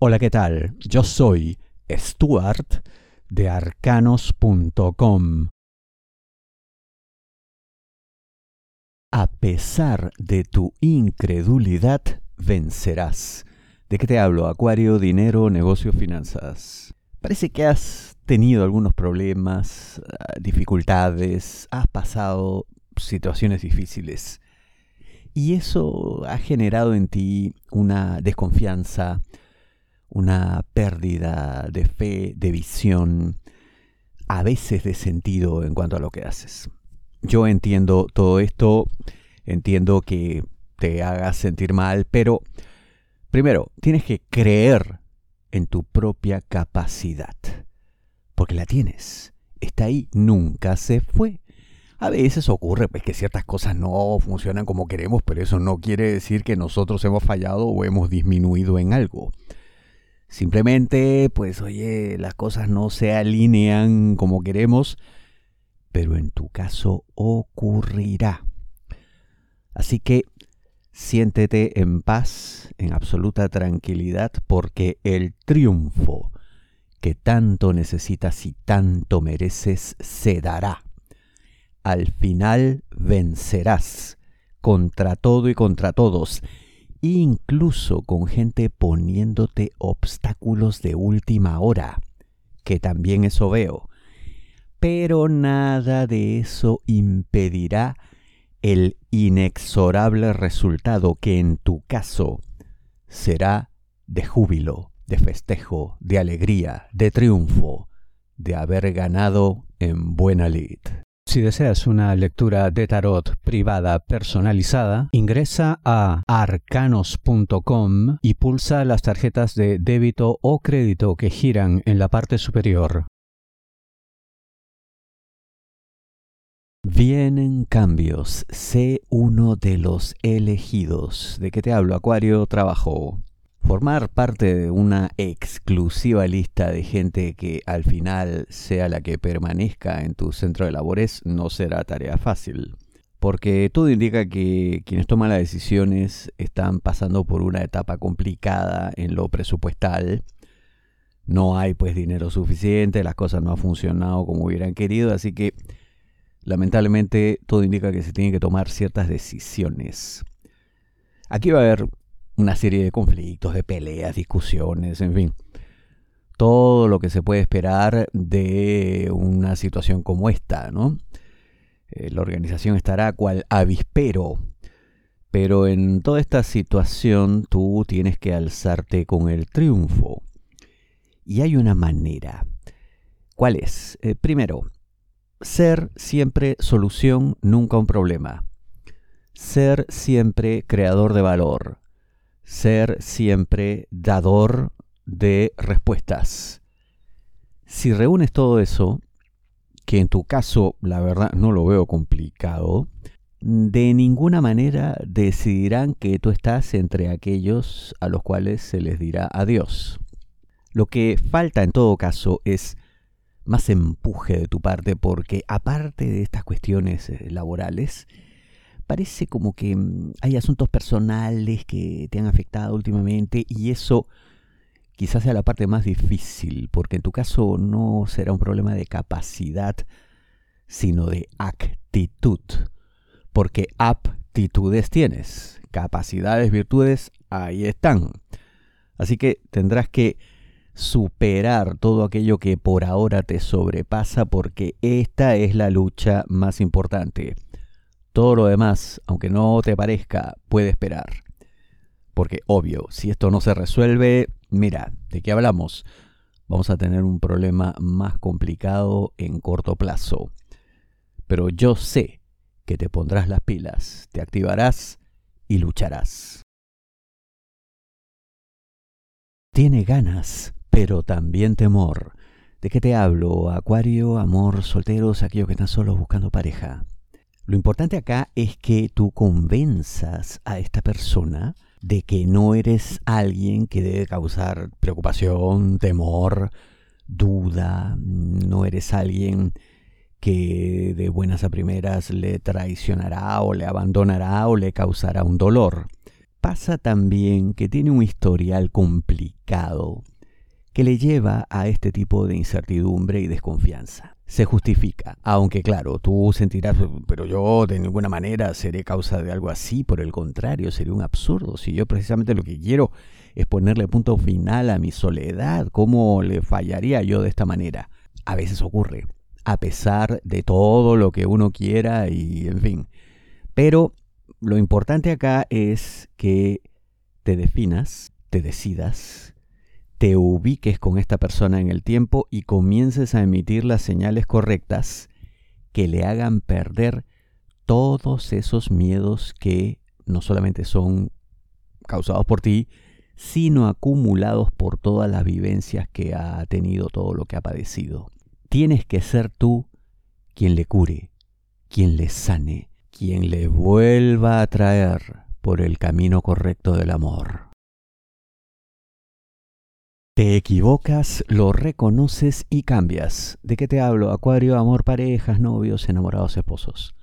Hola, ¿qué tal? Yo soy Stuart de arcanos.com. A pesar de tu incredulidad, vencerás. ¿De qué te hablo? Acuario, dinero, negocio, finanzas. Parece que has tenido algunos problemas, ah, dificultades, has pasado situaciones difíciles. Y eso ha generado en ti una desconfianza, una pérdida de fe, de visión, a veces de sentido en cuanto a lo que haces. Yo entiendo todo esto, entiendo que te hagas sentir mal, pero primero, tienes que creer en tu propia capacidad, porque la tienes, está ahí, nunca se fue. A veces ocurre pues, que ciertas cosas no funcionan como queremos, pero eso no quiere decir que nosotros hemos fallado o hemos disminuido en algo. Simplemente, pues oye, las cosas no se alinean como queremos, pero en tu caso ocurrirá. Así que siéntete en paz, en absoluta tranquilidad, porque el triunfo que tanto necesitas y tanto mereces se dará. Al final vencerás contra todo y contra todos incluso con gente poniéndote obstáculos de última hora, que también eso veo. Pero nada de eso impedirá el inexorable resultado que en tu caso será de júbilo, de festejo, de alegría, de triunfo, de haber ganado en buena lid. Si deseas una lectura de tarot privada personalizada, ingresa a arcanos.com y pulsa las tarjetas de débito o crédito que giran en la parte superior. Vienen cambios. Sé uno de los elegidos. ¿De qué te hablo, Acuario? Trabajo. Formar parte de una exclusiva lista de gente que al final sea la que permanezca en tu centro de labores no será tarea fácil. Porque todo indica que quienes toman las decisiones están pasando por una etapa complicada en lo presupuestal. No hay pues dinero suficiente, las cosas no han funcionado como hubieran querido, así que lamentablemente todo indica que se tienen que tomar ciertas decisiones. Aquí va a haber una serie de conflictos, de peleas, discusiones, en fin. Todo lo que se puede esperar de una situación como esta, ¿no? Eh, la organización estará cual avispero, pero en toda esta situación tú tienes que alzarte con el triunfo. Y hay una manera. ¿Cuál es? Eh, primero, ser siempre solución, nunca un problema. Ser siempre creador de valor ser siempre dador de respuestas. Si reúnes todo eso, que en tu caso la verdad no lo veo complicado, de ninguna manera decidirán que tú estás entre aquellos a los cuales se les dirá adiós. Lo que falta en todo caso es más empuje de tu parte porque aparte de estas cuestiones eh, laborales, parece como que mm, hay asuntos personales que te han afectado últimamente y eso quizás sea la parte más difícil, porque en tu caso no será un problema de capacidad, sino de actitud, porque aptitudes tienes, capacidades, virtudes, ahí están. Así que tendrás que superar todo aquello que por ahora te sobrepasa porque esta es la lucha más importante. Todo lo demás, aunque no te parezca, puede esperar. Porque obvio, si esto no se resuelve, mira, ¿de qué hablamos? Vamos a tener un problema más complicado en corto plazo. Pero yo sé que te pondrás las pilas, te activarás y lucharás. Tiene ganas, pero también temor. ¿De qué te hablo? Acuario, amor, solteros, aquellos que están solos buscando pareja. Lo importante acá es que tú convenzas a esta persona de que no eres alguien que debe causar preocupación, temor, duda, no eres alguien que de buenas a primeras le traicionará o le abandonará o le causará un dolor. pasa también que tiene un historial complicado que le lleva a este tipo de incertidumbre y desconfianza. Se justifica, aunque claro, tú sentirás, pero yo de ninguna manera seré causa de algo así, por el contrario, sería un absurdo. Si yo precisamente lo que quiero es ponerle punto final a mi soledad, ¿cómo le fallaría yo de esta manera? A veces ocurre, a pesar de todo lo que uno quiera y en fin. Pero lo importante acá es que te definas, te decidas, te ubiques con esta persona en el tiempo y comiences a emitir las señales correctas que le hagan perder todos esos miedos que no solamente son causados por ti, sino acumulados por todas las vivencias que ha tenido, todo lo que ha padecido. Tienes que ser tú quien le cure, quien le sane, quien le vuelva a traer por el camino correcto del amor. Te equivocas, lo reconoces y cambias. ¿De qué te hablo? Acuario, amor, parejas, novios, enamorados, esposos.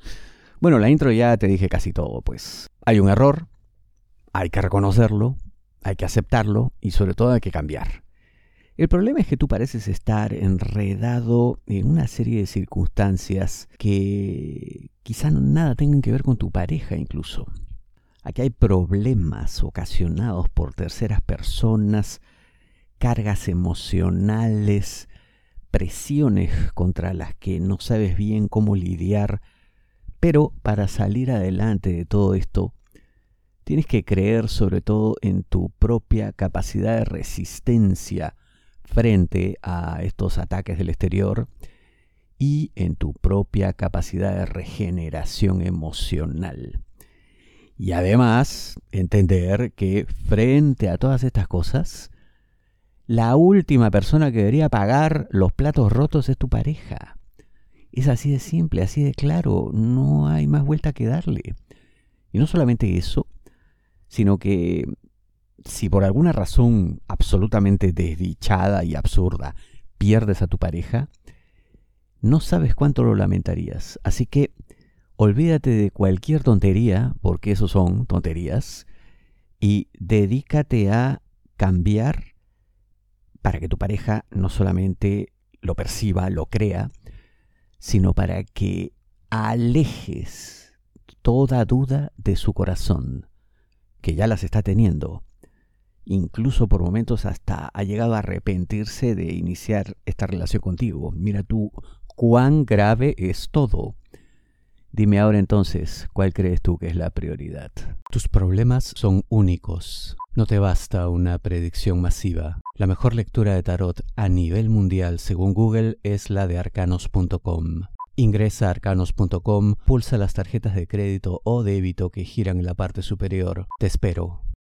Bueno, la intro ya te dije casi todo, pues. Hay un error, hay que reconocerlo, hay que aceptarlo y sobre todo hay que cambiar. El problema es que tú pareces estar enredado en una serie de circunstancias que quizá nada tengan que ver con tu pareja incluso. Aquí hay problemas ocasionados por terceras personas, cargas emocionales, presiones contra las que no sabes bien cómo lidiar, pero para salir adelante de todo esto, tienes que creer sobre todo en tu propia capacidad de resistencia frente a estos ataques del exterior y en tu propia capacidad de regeneración emocional. Y además, entender que frente a todas estas cosas, la última persona que debería pagar los platos rotos es tu pareja. Es así de simple, así de claro, no hay más vuelta que darle. Y no solamente eso, sino que si por alguna razón absolutamente desdichada y absurda pierdes a tu pareja, no sabes cuánto lo lamentarías. Así que olvídate de cualquier tontería, porque eso son tonterías, y dedícate a cambiar para que tu pareja no solamente lo perciba, lo crea, sino para que alejes toda duda de su corazón, que ya las está teniendo incluso por momentos hasta ha llegado a arrepentirse de iniciar esta relación contigo. Mira tú cuán grave es todo. Dime ahora entonces, ¿cuál crees tú que es la prioridad? Tus problemas son únicos. No te basta una predicción masiva. La mejor lectura de tarot a nivel mundial, según Google, es la de arcanos.com. Ingresa a arcanos.com, pulsa las tarjetas de crédito o débito que giran en la parte superior. Te espero.